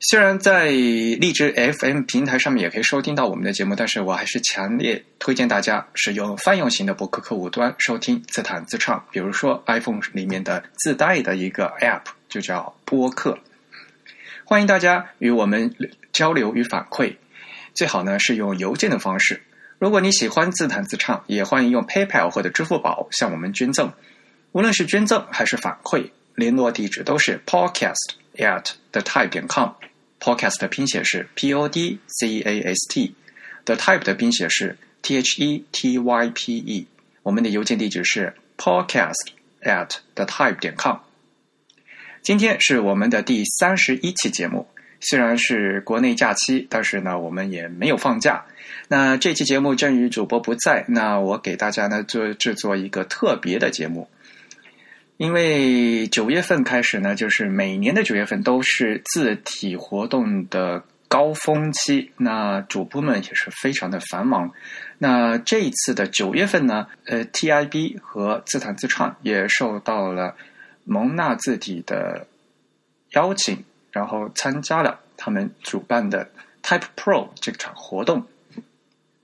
虽然在荔枝 FM 平台上面也可以收听到我们的节目，但是我还是强烈推荐大家使用泛用型的播客客户端收听自弹自唱。比如说 iPhone 里面的自带的一个 App 就叫播客。欢迎大家与我们交流与反馈。最好呢是用邮件的方式。如果你喜欢自弹自唱，也欢迎用 PayPal 或者支付宝向我们捐赠。无论是捐赠还是反馈，联络地址都是 Podcast。at the type.com.。Podcast 的拼写是 p o d c a s t，the type 的拼写是 t h e t y p e。我们的邮件地址是 podcast at the type 点 com。今天是我们的第三十一期节目。虽然是国内假期，但是呢，我们也没有放假。那这期节目鉴于主播不在，那我给大家呢做制作一个特别的节目。因为九月份开始呢，就是每年的九月份都是字体活动的高峰期，那主播们也是非常的繁忙。那这一次的九月份呢，呃，TIB 和自弹自唱也受到了蒙纳字体的邀请。然后参加了他们主办的 Type Pro 这场活动。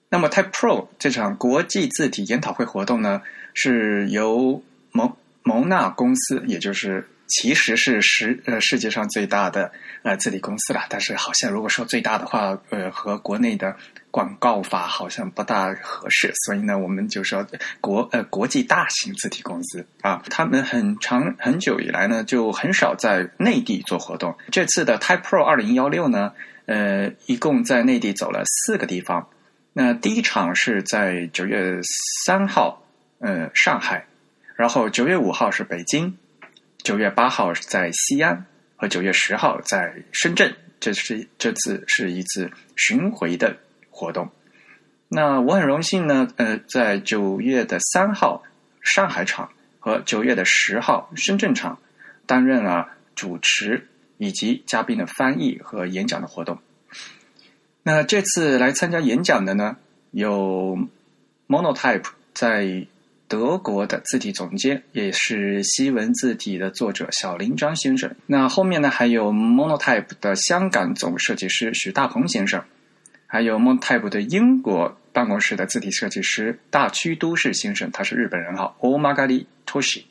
那么 Type Pro 这场国际字体研讨会活动呢，是由蒙蒙纳公司，也就是其实是世呃世界上最大的呃字体公司了。但是好像如果说最大的话，呃和国内的。广告法好像不大合适，所以呢，我们就说国呃国际大型字体公司啊，他们很长很久以来呢，就很少在内地做活动。这次的 Type Pro 二零幺六呢，呃，一共在内地走了四个地方。那第一场是在九月三号，呃，上海，然后九月五号是北京，九月八号是在西安，和九月十号在深圳。这是这次是一次巡回的。活动，那我很荣幸呢，呃，在九月的三号上海场和九月的十号深圳场担任了主持以及嘉宾的翻译和演讲的活动。那这次来参加演讲的呢，有 Monotype 在德国的字体总监，也是西文字体的作者小林张先生。那后面呢，还有 Monotype 的香港总设计师许大鹏先生。还有 Monotype 的英国办公室的字体设计师大区都市先生，他是日本人哈，Omagari Toshi。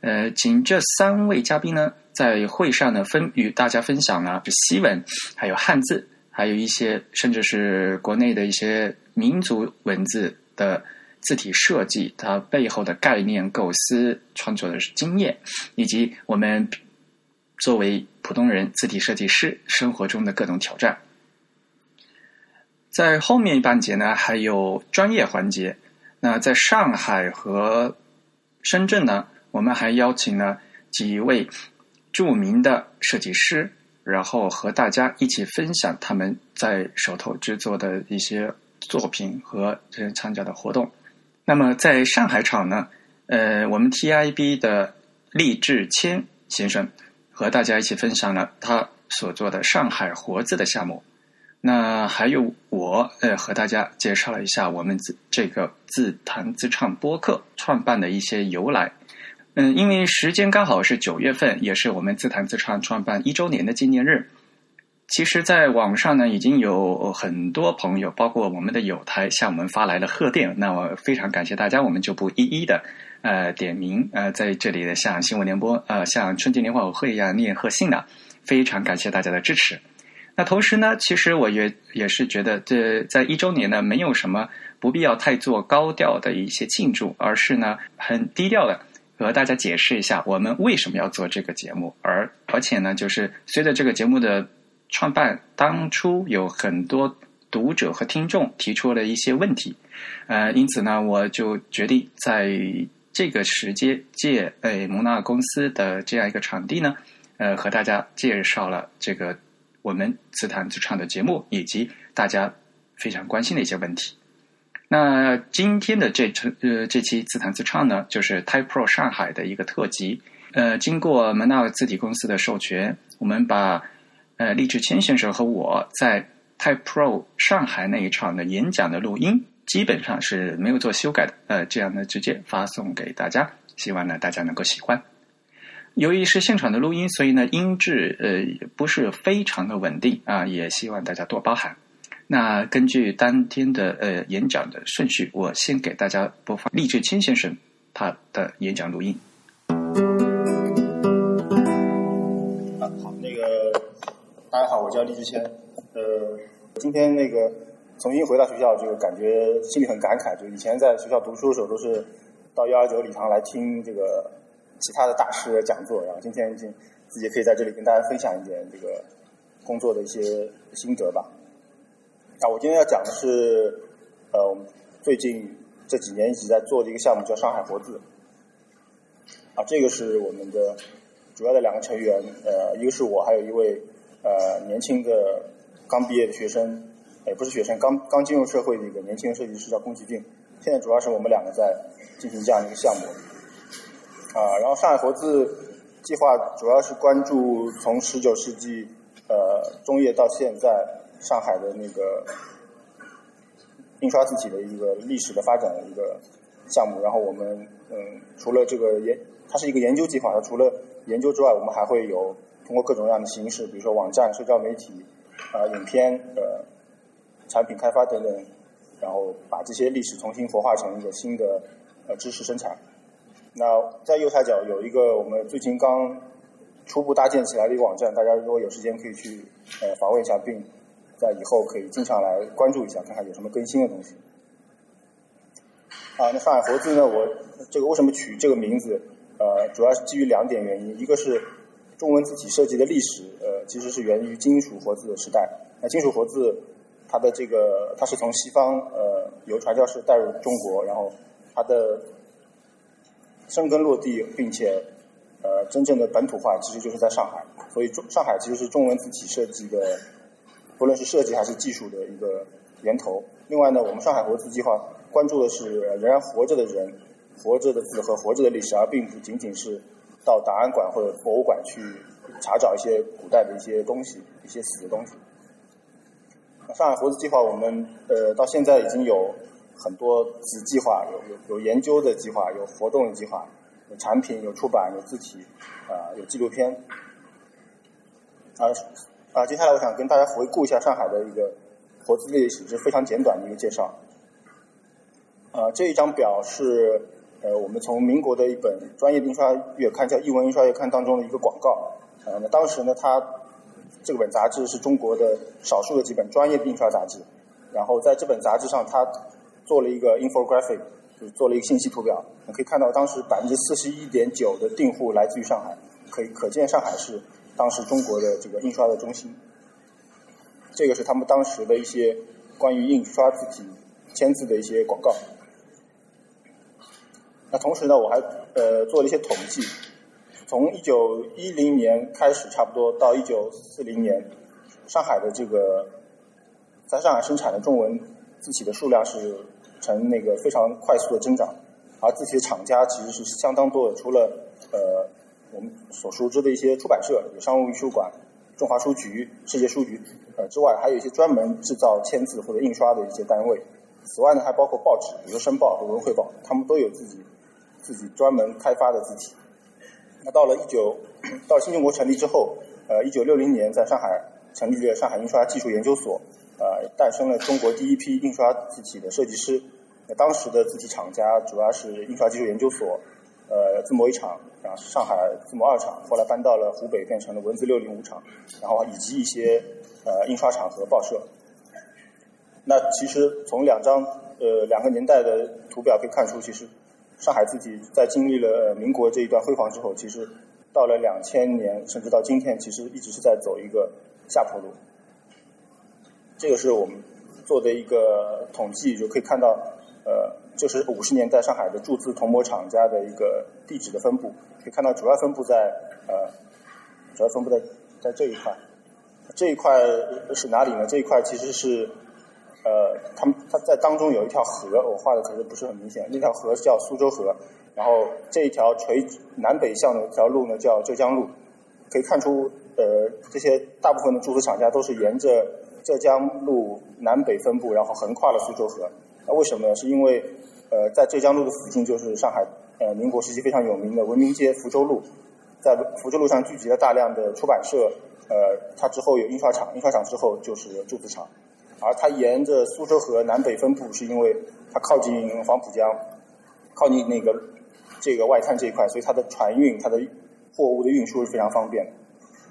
呃，请这三位嘉宾呢，在会上呢，分与大家分享了西文，还有汉字，还有一些甚至是国内的一些民族文字的字体设计，它背后的概念构思、创作的经验，以及我们作为普通人字体设计师生活中的各种挑战。在后面一半节呢，还有专业环节。那在上海和深圳呢，我们还邀请了几位著名的设计师，然后和大家一起分享他们在手头制作的一些作品和这些参加的活动。那么在上海场呢，呃，我们 TIB 的厉志谦先生和大家一起分享了他所做的上海活字的项目。那还有我，呃，和大家介绍了一下我们自这个自弹自唱播客创办的一些由来。嗯，因为时间刚好是九月份，也是我们自弹自唱创办一周年的纪念日。其实，在网上呢，已经有很多朋友，包括我们的友台，向我们发来了贺电。那我非常感谢大家，我们就不一一的呃点名呃在这里的像新闻联播呃像春节联欢晚会一样念贺信了。非常感谢大家的支持。那同时呢，其实我也也是觉得，这在一周年呢，没有什么不必要太做高调的一些庆祝，而是呢，很低调的和大家解释一下我们为什么要做这个节目，而而且呢，就是随着这个节目的创办，当初有很多读者和听众提出了一些问题，呃，因此呢，我就决定在这个时间借诶蒙纳公司的这样一个场地呢，呃，和大家介绍了这个。我们自弹自唱的节目，以及大家非常关心的一些问题。那今天的这呃这期自弹自唱呢，就是 Type Pro 上海的一个特辑。呃，经过门纳字体公司的授权，我们把呃厉志谦先生和我在 Type Pro 上海那一场的演讲的录音，基本上是没有做修改的。呃，这样呢直接发送给大家，希望呢大家能够喜欢。由于是现场的录音，所以呢音质呃不是非常的稳定啊，也希望大家多包涵。那根据当天的呃演讲的顺序，我先给大家播放厉志谦先生他的演讲录音。叫李志谦。呃，今天那个重新回到学校，就感觉心里很感慨。就以前在学校读书的时候，都是到幺二九礼堂来听这个其他的大师的讲座，然后今天已经自己可以在这里跟大家分享一点这个工作的一些心得吧。啊，我今天要讲的是，呃，我们最近这几年一直在做的一个项目，叫上海活字。啊，这个是我们的主要的两个成员，呃，一个是我，还有一位呃年轻的刚毕业的学生，也不是学生，刚刚进入社会的一个年轻设计师叫宫崎骏。现在主要是我们两个在进行这样一个项目。啊，然后上海活字计划主要是关注从十九世纪呃中叶到现在。上海的那个印刷字体的一个历史的发展的一个项目，然后我们嗯，除了这个研，它是一个研究计划，它除了研究之外，我们还会有通过各种各样的形式，比如说网站、社交媒体、啊影片、呃产品开发等等，然后把这些历史重新活化成一个新的呃知识生产。那在右下角有一个我们最近刚初步搭建起来的一个网站，大家如果有时间可以去呃访问一下，并。在以后可以经常来关注一下，看看有什么更新的东西。啊，那上海活字呢？我这个为什么取这个名字？呃，主要是基于两点原因，一个是中文字体设计的历史，呃，其实是源于金属活字的时代。那金属活字，它的这个它是从西方呃由传教士带入中国，然后它的生根落地，并且呃真正的本土化，其实就是在上海。所以中上海其实是中文字体设计的。不论是设计还是技术的一个源头。另外呢，我们上海活字计划关注的是仍然活着的人、活着的字和活着的历史，而并不仅仅是到档案馆或者博物馆去查找一些古代的一些东西、一些死的东西。上海活字计划，我们呃到现在已经有很多子计划，有有有研究的计划，有活动的计划，有产品、有出版、有字体，啊，有纪录片，啊。啊，接下来我想跟大家回顾一下上海的一个活字历史，是非常简短的一个介绍。啊，这一张表是呃我们从民国的一本专业印刷月刊叫《译文印刷月刊》当中的一个广告。呃，那当时呢，它这本杂志是中国的少数的几本专业印刷杂志。然后在这本杂志上，它做了一个 infographic，就是做了一个信息图表。你可以看到，当时百分之四十一点九的订户来自于上海，可以可见上海是。当时中国的这个印刷的中心，这个是他们当时的一些关于印刷字体签字的一些广告。那同时呢，我还呃做了一些统计，从一九一零年开始，差不多到一九四零年，上海的这个在上海生产的中文字体的数量是呈那个非常快速的增长，而字体的厂家其实是相当多的，除了呃。我们所熟知的一些出版社，有商务印书馆、中华书局、世界书局，呃之外，还有一些专门制造签字或者印刷的一些单位。此外呢，还包括报纸，比如《申报》和《文汇报》，他们都有自己自己专门开发的字体。那到了一九，到新中国成立之后，呃，一九六零年在上海成立了上海印刷技术研究所，呃，诞生了中国第一批印刷字体的设计师。那当时的字体厂家主要是印刷技术研究所。呃，字模一厂，然后上海字模二厂，后来搬到了湖北，变成了文字六零五厂，然后以及一些呃印刷厂和报社。那其实从两张呃两个年代的图表可以看出，其实上海自己在经历了民国这一段辉煌之后，其实到了两千年，甚至到今天，其实一直是在走一个下坡路。这个是我们做的一个统计，就可以看到呃。就是五十年代上海的铸字铜模厂家的一个地址的分布，可以看到主要分布在呃，主要分布在在这一块，这一块是哪里呢？这一块其实是呃，他们他在当中有一条河，我画的可能不是很明显，那条河叫苏州河，然后这一条垂南北向的一条路呢叫浙江路，可以看出，呃，这些大部分的铸瓷厂家都是沿着浙江路南北分布，然后横跨了苏州河。那为什么呢？是因为，呃，在浙江路的附近就是上海呃民国时期非常有名的文明街福州路，在福州路上聚集了大量的出版社，呃，它之后有印刷厂，印刷厂之后就是铸瓷厂。而它沿着苏州河南北分布，是因为它靠近黄浦江，靠近那个这个外滩这一块，所以它的船运、它的货物的运输是非常方便。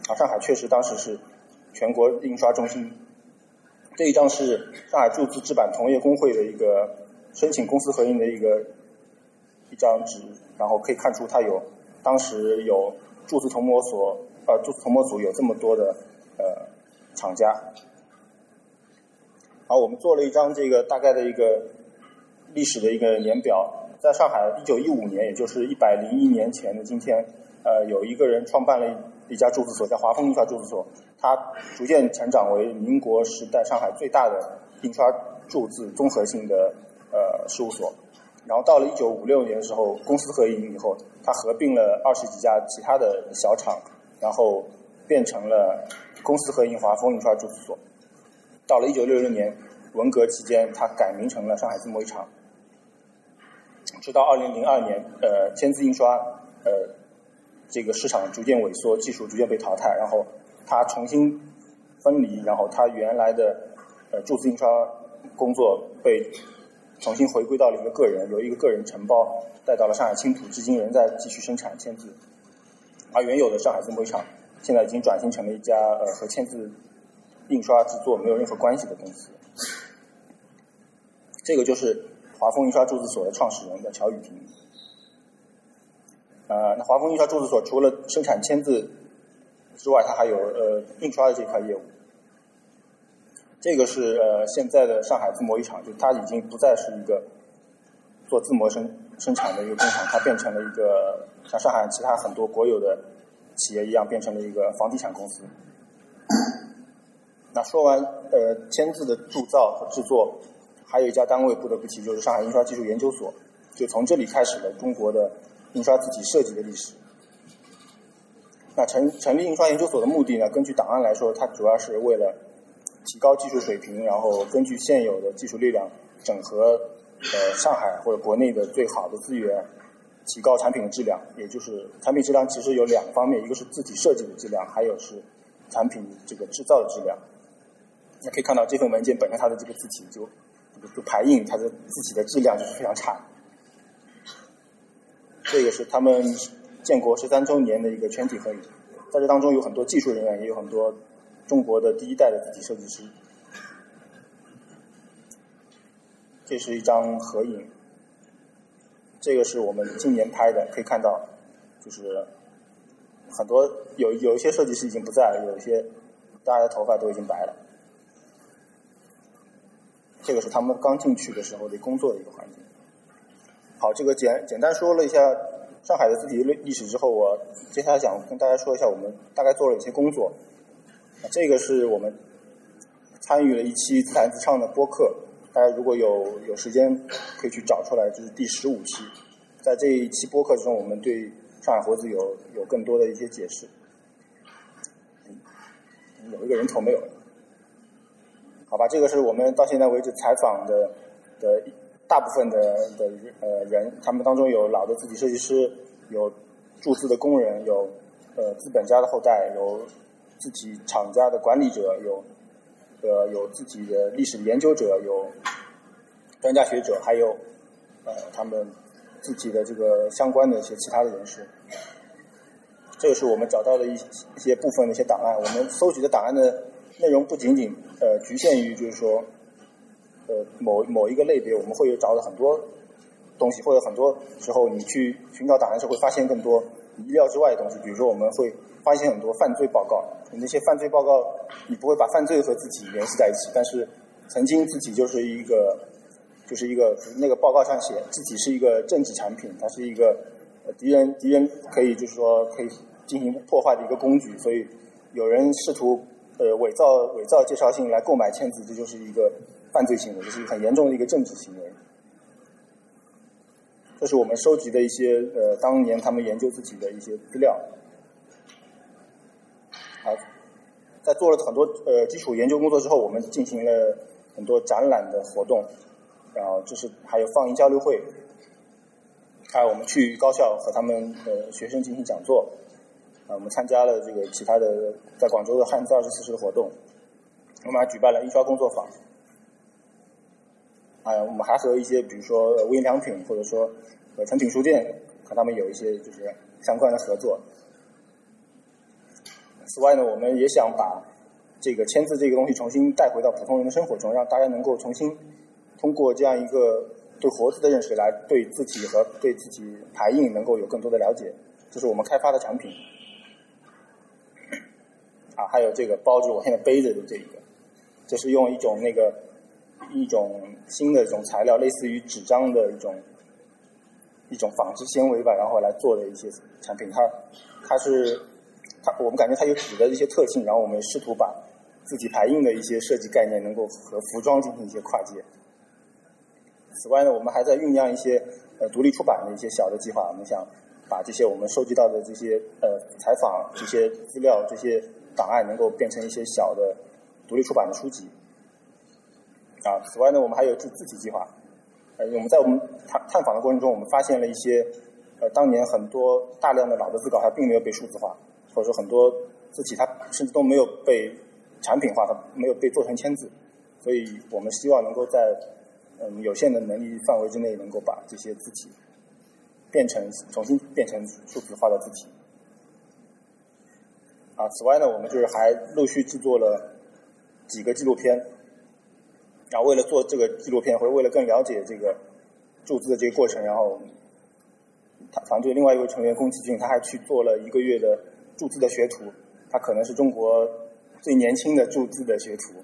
啊，上海确实当时是全国印刷中心。这一张是上海铸字制版同业工会的一个申请公司合营的一个一张纸，然后可以看出它有当时有铸字铜模所呃铸字铜模组有这么多的呃厂家。好，我们做了一张这个大概的一个历史的一个年表，在上海一九一五年，也就是一百零一年前的今天，呃，有一个人创办了一家铸字所，叫华丰印刷铸字所，它逐渐成长为民国时代上海最大的印刷铸字综合性的呃事务所。然后到了一九五六年的时候，公私合营以后，它合并了二十几家其他的小厂，然后变成了公私合营华丰印刷铸字所。到了一九六六年，文革期间，它改名成了上海字幕一厂。直到二零零二年，呃，签字印刷，呃，这个市场逐渐萎缩，技术逐渐被淘汰，然后它重新分离，然后它原来的呃铸字印刷工作被重新回归到了一个个人，由一个个人承包带到了上海青浦，至今仍在继续生产签字。而原有的上海字幕厂，现在已经转型成了一家呃和签字。印刷制作没有任何关系的公司，这个就是华丰印刷注字所的创始人叫乔雨婷。呃，那华丰印刷注字所除了生产签字之外，它还有呃印刷的这块业务。这个是呃现在的上海字模一厂，就它已经不再是一个做字模生生产的一个工厂，它变成了一个像上海其他很多国有的企业一样，变成了一个房地产公司。那说完呃签字的铸造和制作，还有一家单位不得不提，就是上海印刷技术研究所，就从这里开始了中国的印刷字体设计的历史。那成成立印刷研究所的目的呢？根据档案来说，它主要是为了提高技术水平，然后根据现有的技术力量，整合呃上海或者国内的最好的资源，提高产品的质量。也就是产品质量其实有两方面，一个是字体设计的质量，还有是产品这个制造的质量。那可以看到这份文件本身它的这个字体就就排印，它的字体的质量就是非常差。这个是他们建国十三周年的一个全体合影，在这当中有很多技术人员，也有很多中国的第一代的字体设计师。这是一张合影，这个是我们今年拍的，可以看到，就是很多有有一些设计师已经不在了，有一些大家的头发都已经白了。这个是他们刚进去的时候的工作的一个环境。好，这个简简单说了一下上海的字体历历史之后，我接下来想跟大家说一下我们大概做了一些工作。这个是我们参与了一期自弹自唱的播客，大家如果有有时间可以去找出来，这是第十五期。在这一期播客中，我们对上海活字有有更多的一些解释。有一个人头没有了。好吧，这个是我们到现在为止采访的的大部分的的呃人，他们当中有老的自己设计师，有注资的工人，有呃资本家的后代，有自己厂家的管理者，有呃有自己的历史研究者，有专家学者，还有呃他们自己的这个相关的一些其他的人士。这个是我们找到的一一些部分的一些档案，我们搜集的档案的内容不仅仅。呃，局限于就是说，呃，某某一个类别，我们会有找到很多东西，或者很多时候你去寻找档案时会发现更多意料之外的东西。比如说，我们会发现很多犯罪报告，那些犯罪报告你不会把犯罪和自己联系在一起，但是曾经自己就是一个，就是一个那个报告上写自己是一个政治产品，它是一个敌人敌人可以就是说可以进行破坏的一个工具，所以有人试图。呃，伪造伪造介绍信来购买签字，这就是一个犯罪行为，这是很严重的一个政治行为。这是我们收集的一些呃当年他们研究自己的一些资料。好，在做了很多呃基础研究工作之后，我们进行了很多展览的活动，然后就是还有放映交流会，还有我们去高校和他们的学生进行讲座。我们参加了这个其他的在广州的汉字二十四史的活动，我们还举办了印刷工作坊。啊，我们还和一些比如说无印良品或者说和诚品书店和他们有一些就是相关的合作。此外呢，我们也想把这个签字这个东西重新带回到普通人的生活中，让大家能够重新通过这样一个对活字的认识，来对字体和对自己排印能够有更多的了解。这是我们开发的产品。还有这个包着我现在背着的这一个，就是用一种那个一种新的一种材料，类似于纸张的一种一种纺织纤维吧，然后来做的一些产品。它它是它，我们感觉它有纸的一些特性，然后我们试图把自己排印的一些设计概念能够和服装进行一些跨界。此外呢，我们还在酝酿一些呃独立出版的一些小的计划，我们想把这些我们收集到的这些呃采访这些资料这些。档案能够变成一些小的独立出版的书籍啊。此外呢，我们还有字字体计划。呃，我们在我们探探访的过程中，我们发现了一些呃，当年很多大量的老的字稿它并没有被数字化，或者说很多字体它甚至都没有被产品化，它没有被做成签字。所以我们希望能够在嗯有限的能力范围之内，能够把这些字体变成重新变成数字化的字体。啊，此外呢，我们就是还陆续制作了几个纪录片。然后为了做这个纪录片，或者为了更了解这个铸字的这个过程，然后他团队另外一位成员宫崎骏，他还去做了一个月的铸字的学徒。他可能是中国最年轻的铸字的学徒。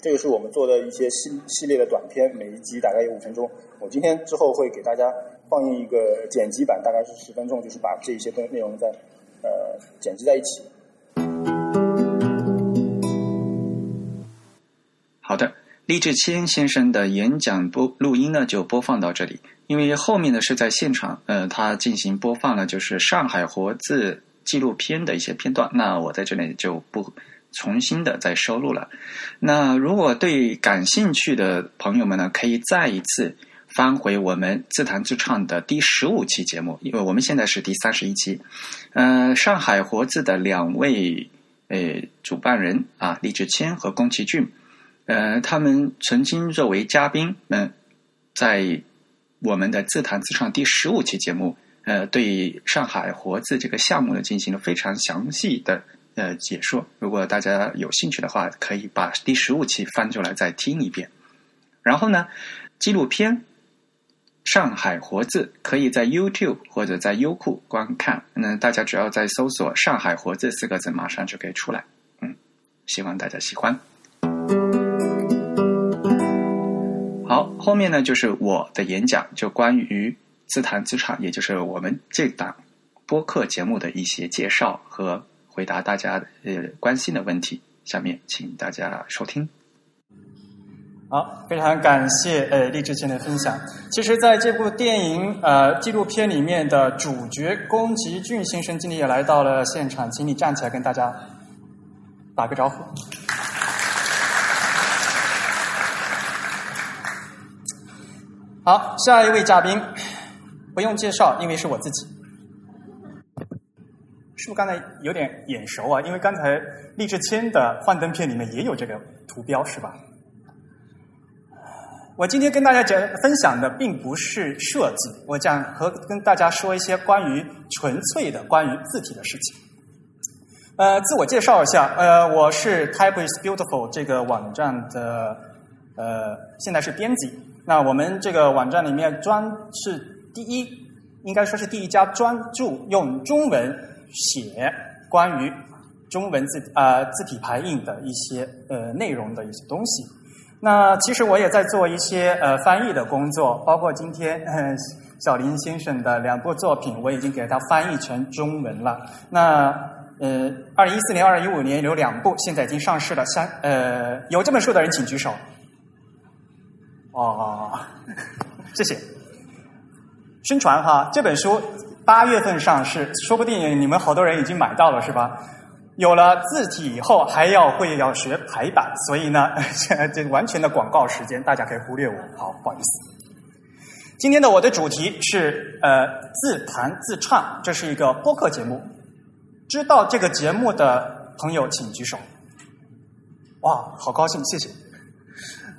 这个是我们做的一些系系列的短片，每一集大概有五分钟。我今天之后会给大家放映一个剪辑版，大概是十分钟，就是把这一些东内容在。呃，剪辑在一起。好的，厉志谦先生的演讲播录音呢，就播放到这里。因为后面呢是在现场，呃，他进行播放了，就是上海活字纪录片的一些片段。那我在这里就不重新的再收录了。那如果对感兴趣的朋友们呢，可以再一次。翻回我们自弹自唱的第十五期节目，因为我们现在是第三十一期。嗯，上海活字的两位呃主办人啊，李志谦和宫崎骏，呃，他们曾经作为嘉宾，们，在我们的自弹自唱第十五期节目，呃，对上海活字这个项目呢进行了非常详细的呃解说。如果大家有兴趣的话，可以把第十五期翻出来再听一遍。然后呢，纪录片。上海活字可以在 YouTube 或者在优酷观看，那大家只要在搜索“上海活字”四个字，马上就可以出来。嗯，希望大家喜欢。好，后面呢就是我的演讲，就关于自弹自唱，也就是我们这档播客节目的一些介绍和回答大家呃关心的问题。下面请大家收听。好，非常感谢呃励志谦的分享。其实，在这部电影呃纪录片里面的主角宫崎骏先生今天也来到了现场，请你站起来跟大家打个招呼。好，下一位嘉宾不用介绍，因为是我自己。是不是刚才有点眼熟啊？因为刚才励志谦的幻灯片里面也有这个图标，是吧？我今天跟大家讲分享的并不是设计，我讲和跟大家说一些关于纯粹的关于字体的事情。呃，自我介绍一下，呃，我是 Type is Beautiful 这个网站的呃，现在是编辑。那我们这个网站里面专是第一，应该说是第一家专注用中文写关于中文字啊字体排印的一些呃内容的一些东西。那其实我也在做一些呃翻译的工作，包括今天小林先生的两部作品，我已经给他翻译成中文了。那呃，二零一四年、二零一五年有两部，现在已经上市了。三呃，有这本书的人请举手。哦，谢谢。宣传哈，这本书八月份上市，说不定你们好多人已经买到了，是吧？有了字体以后，还要会要学排版，所以呢，这完全的广告时间，大家可以忽略我。好，不好意思。今天的我的主题是呃自弹自唱，这是一个播客节目。知道这个节目的朋友请举手。哇，好高兴，谢谢。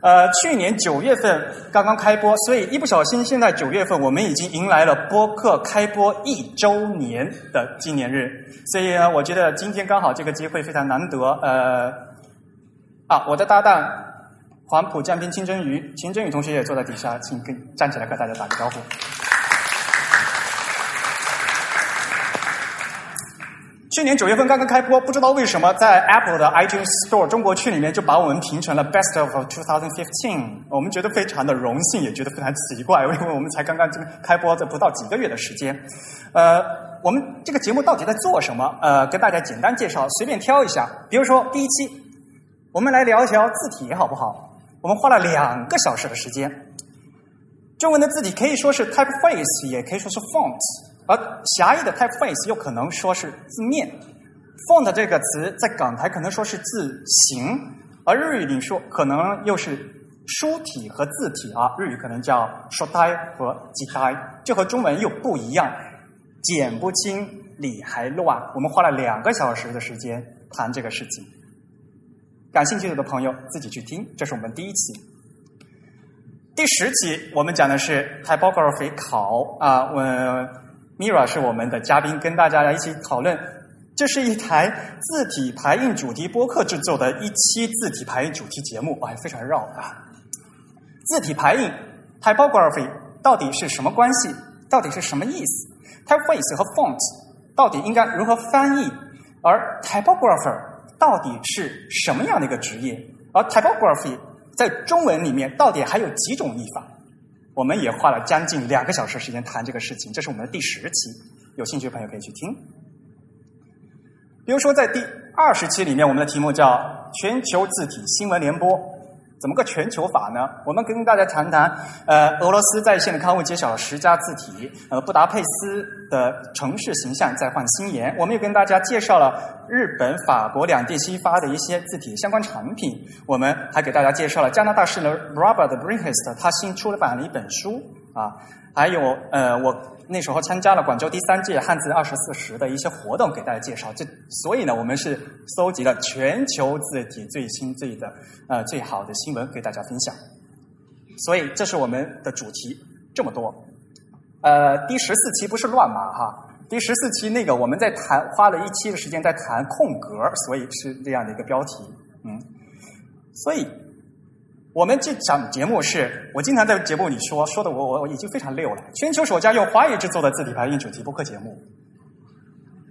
呃，去年九月份刚刚开播，所以一不小心，现在九月份我们已经迎来了播客开播一周年的纪念日。所以呢，我觉得今天刚好这个机会非常难得。呃，啊，我的搭档黄浦江边清蒸鱼，清蒸鱼同学也坐在底下，请跟站起来跟大家打个招呼。去年九月份刚刚开播，不知道为什么在 Apple 的 iTunes Store 中国区里面就把我们评成了 Best of 2015，我们觉得非常的荣幸，也觉得非常奇怪，因为我们才刚刚这开播这不到几个月的时间。呃，我们这个节目到底在做什么？呃，跟大家简单介绍，随便挑一下。比如说第一期，我们来聊一聊字体好不好？我们花了两个小时的时间。中文的字体可以说是 typeface，也可以说是 font。而狭义的 typeface 又可能说是字面，font 这个词在港台可能说是字形，而日语里说可能又是书体和字体啊，日语可能叫书体和字体，这和中文又不一样，剪不清理还乱。我们花了两个小时的时间谈这个事情，感兴趣的朋友自己去听，这是我们第一期。第十集我们讲的是 typography 考啊，我。Mira 是我们的嘉宾，跟大家来一起讨论。这是一台字体排印主题播客制作的一期字体排印主题节目，哇，非常绕啊！字体排印 （typography） 到底是什么关系？到底是什么意思？typeface 和 font 到底应该如何翻译？而 typographer 到底是什么样的一个职业？而 typography 在中文里面到底还有几种译法？我们也花了将近两个小时时间谈这个事情，这是我们的第十期，有兴趣的朋友可以去听。比如说，在第二十期里面，我们的题目叫“全球字体新闻联播”。怎么个全球法呢？我们跟大家谈谈，呃，俄罗斯在线的刊物揭晓了十家字体，呃，布达佩斯的城市形象再换新颜。我们又跟大家介绍了日本、法国两地新发的一些字体相关产品。我们还给大家介绍了加拿大诗人 Robert Brinkhest，他新出版了一本书啊，还有呃，我。那时候参加了广州第三届汉字二十四时的一些活动，给大家介绍。这所以呢，我们是搜集了全球字体最新最的呃最好的新闻给大家分享。所以这是我们的主题这么多。呃，第十四期不是乱码哈，第十四期那个我们在谈花了一期的时间在谈空格，所以是这样的一个标题。嗯，所以。我们这场节目是我经常在节目里说说的，我我我已经非常溜了。全球首家用华语制作的字体排印主题播客节目，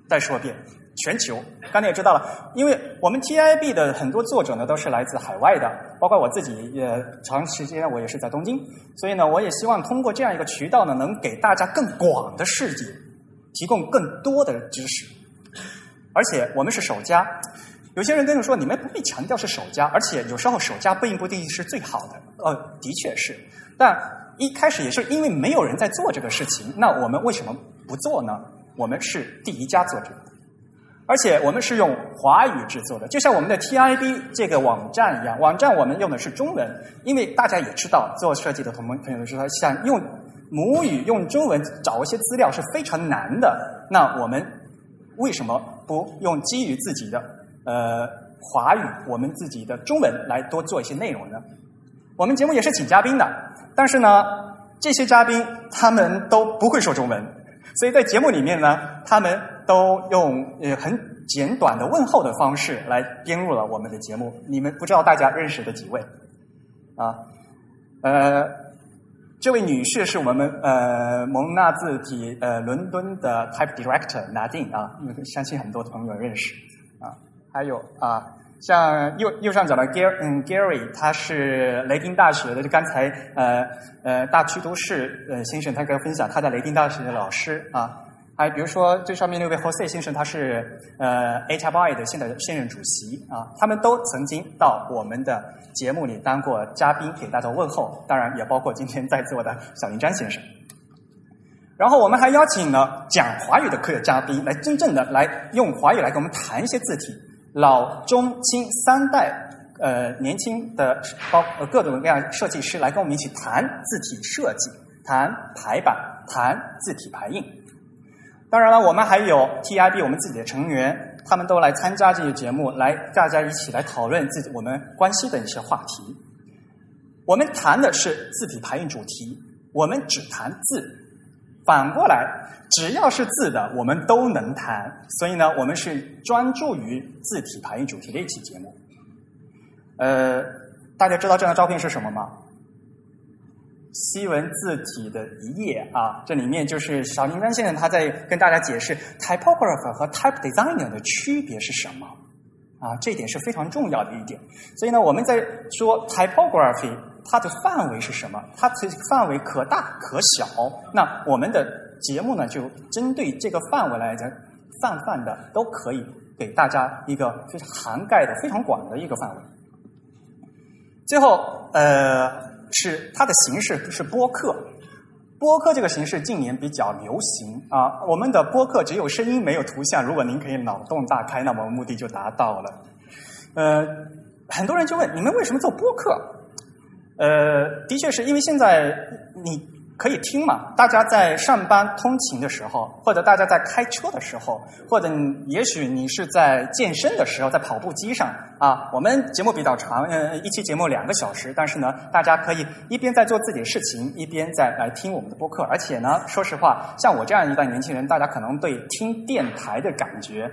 再说一遍，全球。刚才也知道了，因为我们 TIB 的很多作者呢都是来自海外的，包括我自己也长时间我也是在东京，所以呢，我也希望通过这样一个渠道呢，能给大家更广的世界提供更多的知识，而且我们是首家。有些人跟我说：“你们不必强调是首家，而且有时候首家不一定是最好的。”呃，的确是，但一开始也是因为没有人在做这个事情。那我们为什么不做呢？我们是第一家做这个，而且我们是用华语制作的，就像我们的 TIB 这个网站一样。网站我们用的是中文，因为大家也知道，做设计的同朋友都知道，想用母语用中文找一些资料是非常难的。那我们为什么不用基于自己的？呃，华语，我们自己的中文来多做一些内容呢。我们节目也是请嘉宾的，但是呢，这些嘉宾他们都不会说中文，所以在节目里面呢，他们都用呃很简短的问候的方式来编入了我们的节目。你们不知道大家认识的几位啊？呃，这位女士是我们呃蒙纳字体呃伦敦的 Type Director Nadine 啊，相信很多朋友认识。还有啊，像右右上角的 Gary，嗯，Gary，他是雷丁大学的。就刚才呃呃大区都市呃先生他跟分享他在雷丁大学的老师啊。还，比如说最上面那位 Jose 先生，他是呃 HBI 的现在的现任主席啊，他们都曾经到我们的节目里当过嘉宾，给大家问候。当然，也包括今天在座的小林詹先生。然后我们还邀请了讲华语的客嘉宾，来真正的来用华语来跟我们谈一些字体，老中青三代呃年轻的包呃各种各样设计师来跟我们一起谈字体设计、谈排版、谈字体排印。当然了，我们还有 TIB 我们自己的成员，他们都来参加这个节目，来大家一起来讨论自己我们关心的一些话题。我们谈的是字体排印主题，我们只谈字。反过来，只要是字的，我们都能谈。所以呢，我们是专注于字体排印主题的一期节目。呃，大家知道这张照片是什么吗？西文字体的一页啊，这里面就是小林丹先生他在跟大家解释 typography 和 type designer 的区别是什么啊，这一点是非常重要的一点。所以呢，我们在说 typography 它的范围是什么？它的范围可大可小。那我们的节目呢，就针对这个范围来讲，泛泛的都可以给大家一个非常涵盖的非常广的一个范围。最后，呃。是它的形式是播客，播客这个形式近年比较流行啊。我们的播客只有声音没有图像，如果您可以脑洞大开，那么目的就达到了。呃，很多人就问你们为什么做播客？呃，的确是因为现在你。可以听嘛？大家在上班通勤的时候，或者大家在开车的时候，或者你也许你是在健身的时候，在跑步机上啊。我们节目比较长，嗯，一期节目两个小时，但是呢，大家可以一边在做自己的事情，一边在来听我们的播客。而且呢，说实话，像我这样一代年轻人，大家可能对听电台的感觉，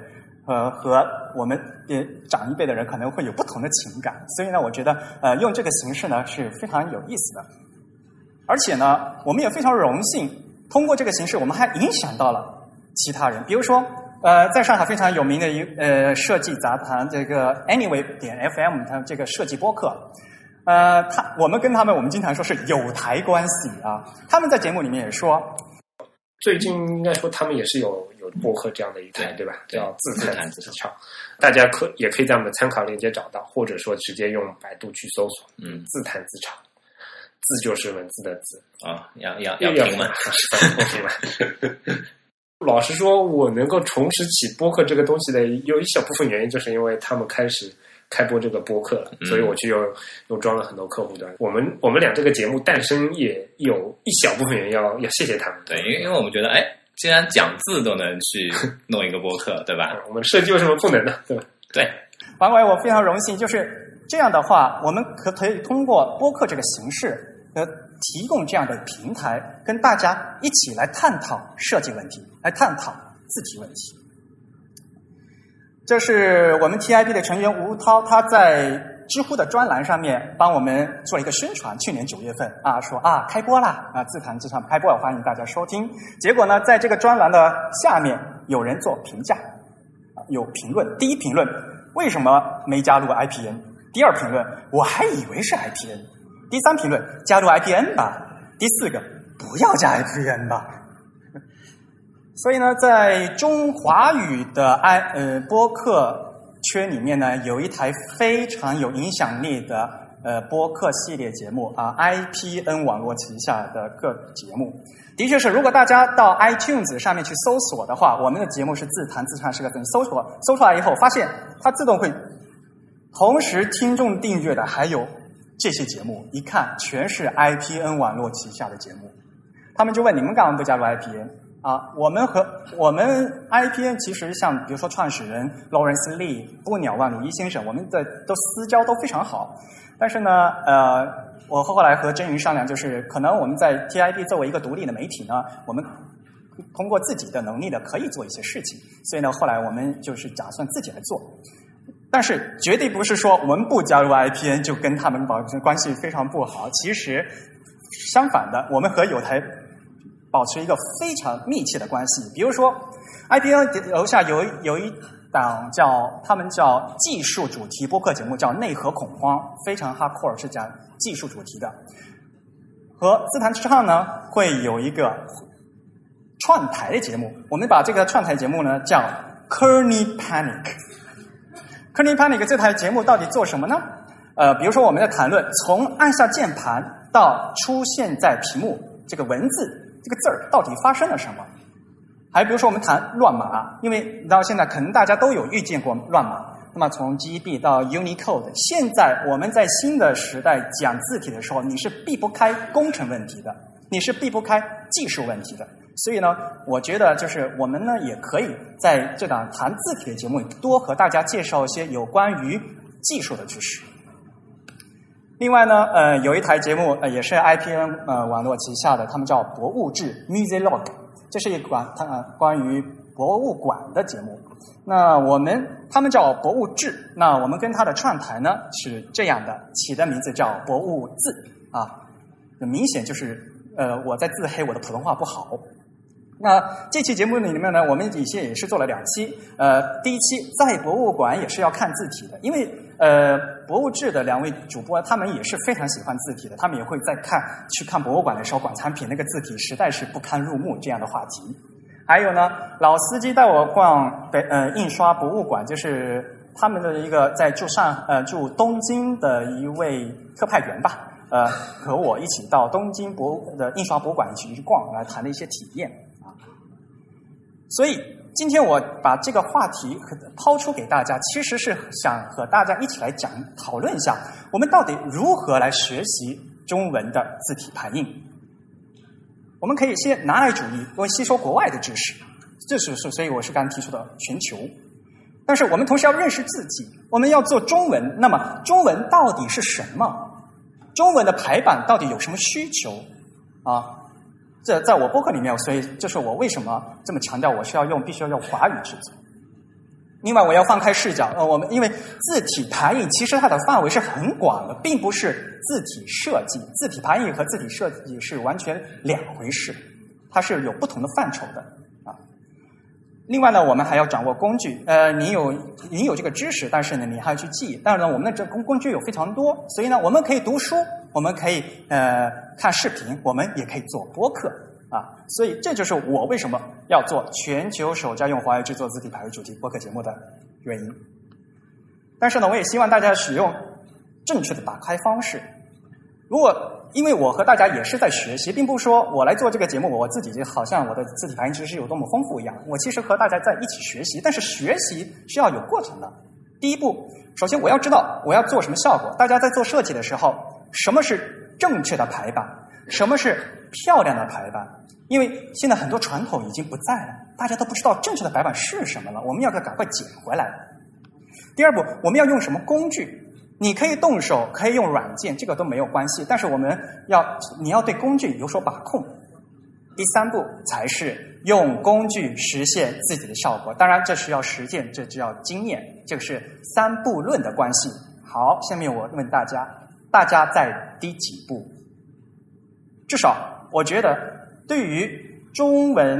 呃，和我们呃长一辈的人可能会有不同的情感。所以呢，我觉得呃，用这个形式呢是非常有意思的。而且呢，我们也非常荣幸，通过这个形式，我们还影响到了其他人。比如说，呃，在上海非常有名的一呃设计杂谈，这个 Anyway 点 FM，它这个设计播客，呃，他我们跟他们，我们经常说是有台关系啊。他们在节目里面也说，最近应该说他们也是有播客这样的一台，对吧？叫自弹自唱，大家可也可以在我们的参考链接找到，或者说直接用百度去搜索，嗯，自弹自唱。字就是文字的字啊，要要要拼嘛，拼嘛。老实说，我能够重拾起播客这个东西的，有一小部分原因，就是因为他们开始开播这个播客了，所以我就又又装了很多客户端。我们我们俩这个节目诞生也有一小部分原因，要要谢谢他们。对，因为因为我们觉得，哎，既然讲字都能去 弄一个播客，对吧？我们设计为什么不能呢？对吧？对，王伟，我非常荣幸，就是这样的话，我们可可以通过播客这个形式。呃，提供这样的平台，跟大家一起来探讨设计问题，来探讨字体问题。这是我们 TIB 的成员吴涛，他在知乎的专栏上面帮我们做一个宣传。去年九月份啊，说啊开播啦，啊自谈自唱开播，欢迎大家收听。结果呢，在这个专栏的下面有人做评价，有评论。第一评论，为什么没加入 IPN？第二评论，我还以为是 IPN。第三评论加入 IPN 吧，第四个不要加 IPN 吧。所以呢，在中华语的 i 呃播客圈里面呢，有一台非常有影响力的呃播客系列节目啊，IPN 网络旗下的各节目，的确是，如果大家到 iTunes 上面去搜索的话，我们的节目是自弹自唱是个字，搜索搜出来以后，发现它自动会同时听众订阅的还有。这些节目一看全是 IPN 网络旗下的节目，他们就问你们干嘛不加入 IPN 啊？我们和我们 IPN 其实像比如说创始人 Lawrence Lee 布鸟万鲁伊先生，我们的都私交都非常好。但是呢，呃，我后来和真云商量，就是可能我们在 TIB 作为一个独立的媒体呢，我们通过自己的能力呢，可以做一些事情。所以呢，后来我们就是打算自己来做。但是绝对不是说我们不加入 IPN 就跟他们保持关系非常不好。其实相反的，我们和有台保持一个非常密切的关系。比如说，IPN 楼下有有一档叫他们叫技术主题播客节目，叫《内核恐慌》，非常 hardcore，是讲技术主题的。和自弹自唱呢，会有一个串台的节目，我们把这个串台节目呢叫 Kearney Panic。Kearney Panic 这台节目到底做什么呢？呃，比如说我们在谈论从按下键盘到出现在屏幕这个文字这个字儿到底发生了什么？还比如说我们谈乱码，因为你到现在可能大家都有遇见过乱码。那么从 GB 到 Unicode，现在我们在新的时代讲字体的时候，你是避不开工程问题的，你是避不开技术问题的。所以呢，我觉得就是我们呢也可以在这档谈字体的节目里多和大家介绍一些有关于技术的知识。另外呢，呃，有一台节目呃也是 IPN 呃网络旗下的，他们叫博物志 Museolog，这是一款它关于博物馆的节目。那我们他们叫博物志，那我们跟它的串台呢是这样的，起的名字叫博物志啊，明显就是呃我在自黑我的普通话不好。那这期节目里面呢，我们以前也是做了两期，呃，第一期在博物馆也是要看字体的，因为呃博物志的两位主播他们也是非常喜欢字体的，他们也会在看去看博物馆的时候，馆藏品那个字体实在是不堪入目这样的话题。还有呢，老司机带我逛北呃印刷博物馆，就是他们的一个在住上呃住东京的一位特派员吧，呃和我一起到东京博物的印刷博物馆一起去逛，来谈了一些体验。所以今天我把这个话题抛出给大家，其实是想和大家一起来讲讨论一下，我们到底如何来学习中文的字体排印。我们可以先拿来主义，多吸收国外的知识，这是是，所以我是刚提出的全球。但是我们同时要认识自己，我们要做中文，那么中文到底是什么？中文的排版到底有什么需求？啊，这在我博客里面，所以这是我为什么这么强调，我是要用，必须要用华语制作。另外，我要放开视角，呃，我们因为字体排印其实它的范围是很广的，并不是字体设计。字体排印和字体设计是完全两回事，它是有不同的范畴的啊。另外呢，我们还要掌握工具，呃，你有你有这个知识，但是呢，你还要去记。但是呢，我们的这工工具有非常多，所以呢，我们可以读书，我们可以呃看视频，我们也可以做播客。啊，所以这就是我为什么要做全球首家用华语制作字体排为主题播客节目的原因。但是呢，我也希望大家使用正确的打开方式。如果因为我和大家也是在学习，并不是说我来做这个节目，我自己就好像我的字体排印知识有多么丰富一样。我其实和大家在一起学习，但是学习是要有过程的。第一步，首先我要知道我要做什么效果。大家在做设计的时候，什么是正确的排版？什么是漂亮的排版？因为现在很多传统已经不在了，大家都不知道正确的排版是什么了。我们要赶快捡回来。第二步，我们要用什么工具？你可以动手，可以用软件，这个都没有关系。但是我们要，你要对工具有所把控。第三步才是用工具实现自己的效果。当然，这是要实践，这就要经验，这个是三步论的关系。好，下面我问大家，大家在第几步？至少，我觉得对于中文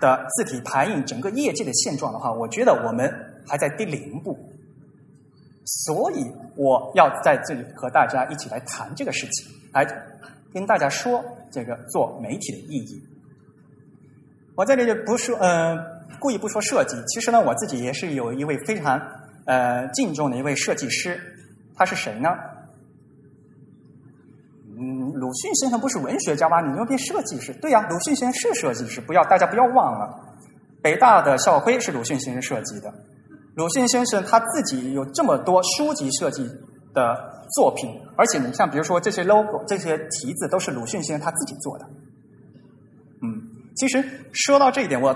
的字体排印整个业界的现状的话，我觉得我们还在第零步。所以，我要在这里和大家一起来谈这个事情，来跟大家说这个做媒体的意义。我在这里不说，嗯，故意不说设计。其实呢，我自己也是有一位非常呃敬重的一位设计师，他是谁呢？鲁迅先生不是文学家吗？你又变设计师？对呀，鲁迅先生是设计师，不要大家不要忘了，北大的校徽是鲁迅先生设计的。鲁迅先生他自己有这么多书籍设计的作品，而且你像比如说这些 logo、这些题字都是鲁迅先生他自己做的。嗯，其实说到这一点，我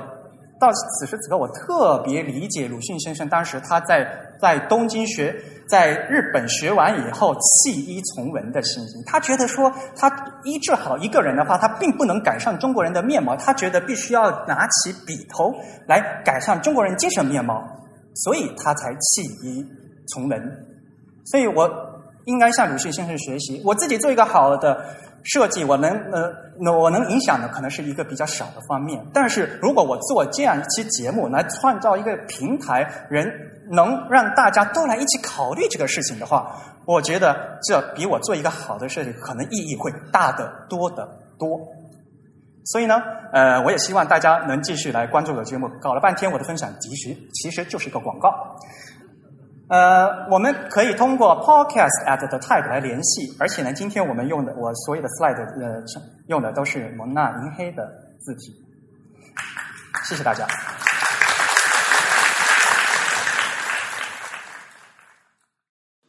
到此时此刻我特别理解鲁迅先生当时他在在东京学。在日本学完以后弃医从文的心情，他觉得说他医治好一个人的话，他并不能改善中国人的面貌，他觉得必须要拿起笔头来改善中国人精神面貌，所以他才弃医从文。所以我应该向鲁迅先生学习，我自己做一个好的设计，我能呃，那我能影响的可能是一个比较小的方面，但是如果我做这样一期节目来创造一个平台，人。能让大家都来一起考虑这个事情的话，我觉得这比我做一个好的设计可能意义会大得多得多。所以呢，呃，我也希望大家能继续来关注我的节目。搞了半天，我的分享其实其实就是一个广告。呃，我们可以通过 podcast at the type 来联系，而且呢，今天我们用的我所有的 slide 呃用的都是蒙纳银黑的字体。谢谢大家。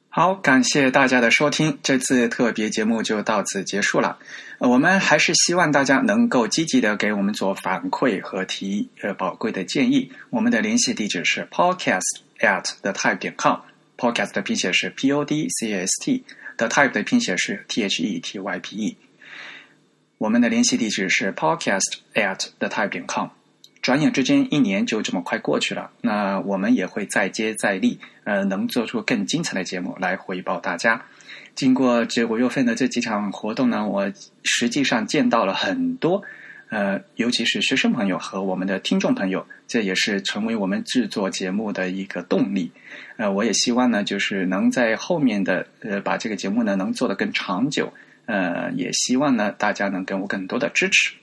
好，感谢大家的收听，这次特别节目就到此结束了。我们还是希望大家能够积极的给我们做反馈和提呃宝贵的建议。我们的联系地址是 podcast at the type 点 com，podcast 的拼写是 p o d c a s t，the type 的拼写是 t h e t y p e。我们的联系地址是 podcast at the type 点 com。转眼之间，一年就这么快过去了。那我们也会再接再厉，呃，能做出更精彩的节目来回报大家。经过这五月份的这几场活动呢，我实际上见到了很多，呃，尤其是学生朋友和我们的听众朋友，这也是成为我们制作节目的一个动力。呃，我也希望呢，就是能在后面的呃，把这个节目呢能做得更长久。呃，也希望呢大家能给我更多的支持。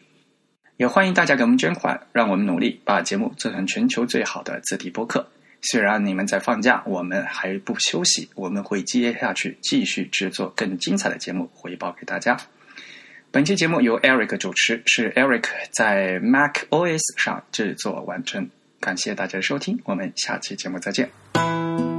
也欢迎大家给我们捐款，让我们努力把节目做成全球最好的字体播客。虽然你们在放假，我们还不休息，我们会接下去继续制作更精彩的节目，回报给大家。本期节目由 Eric 主持，是 Eric 在 Mac OS 上制作完成。感谢大家的收听，我们下期节目再见。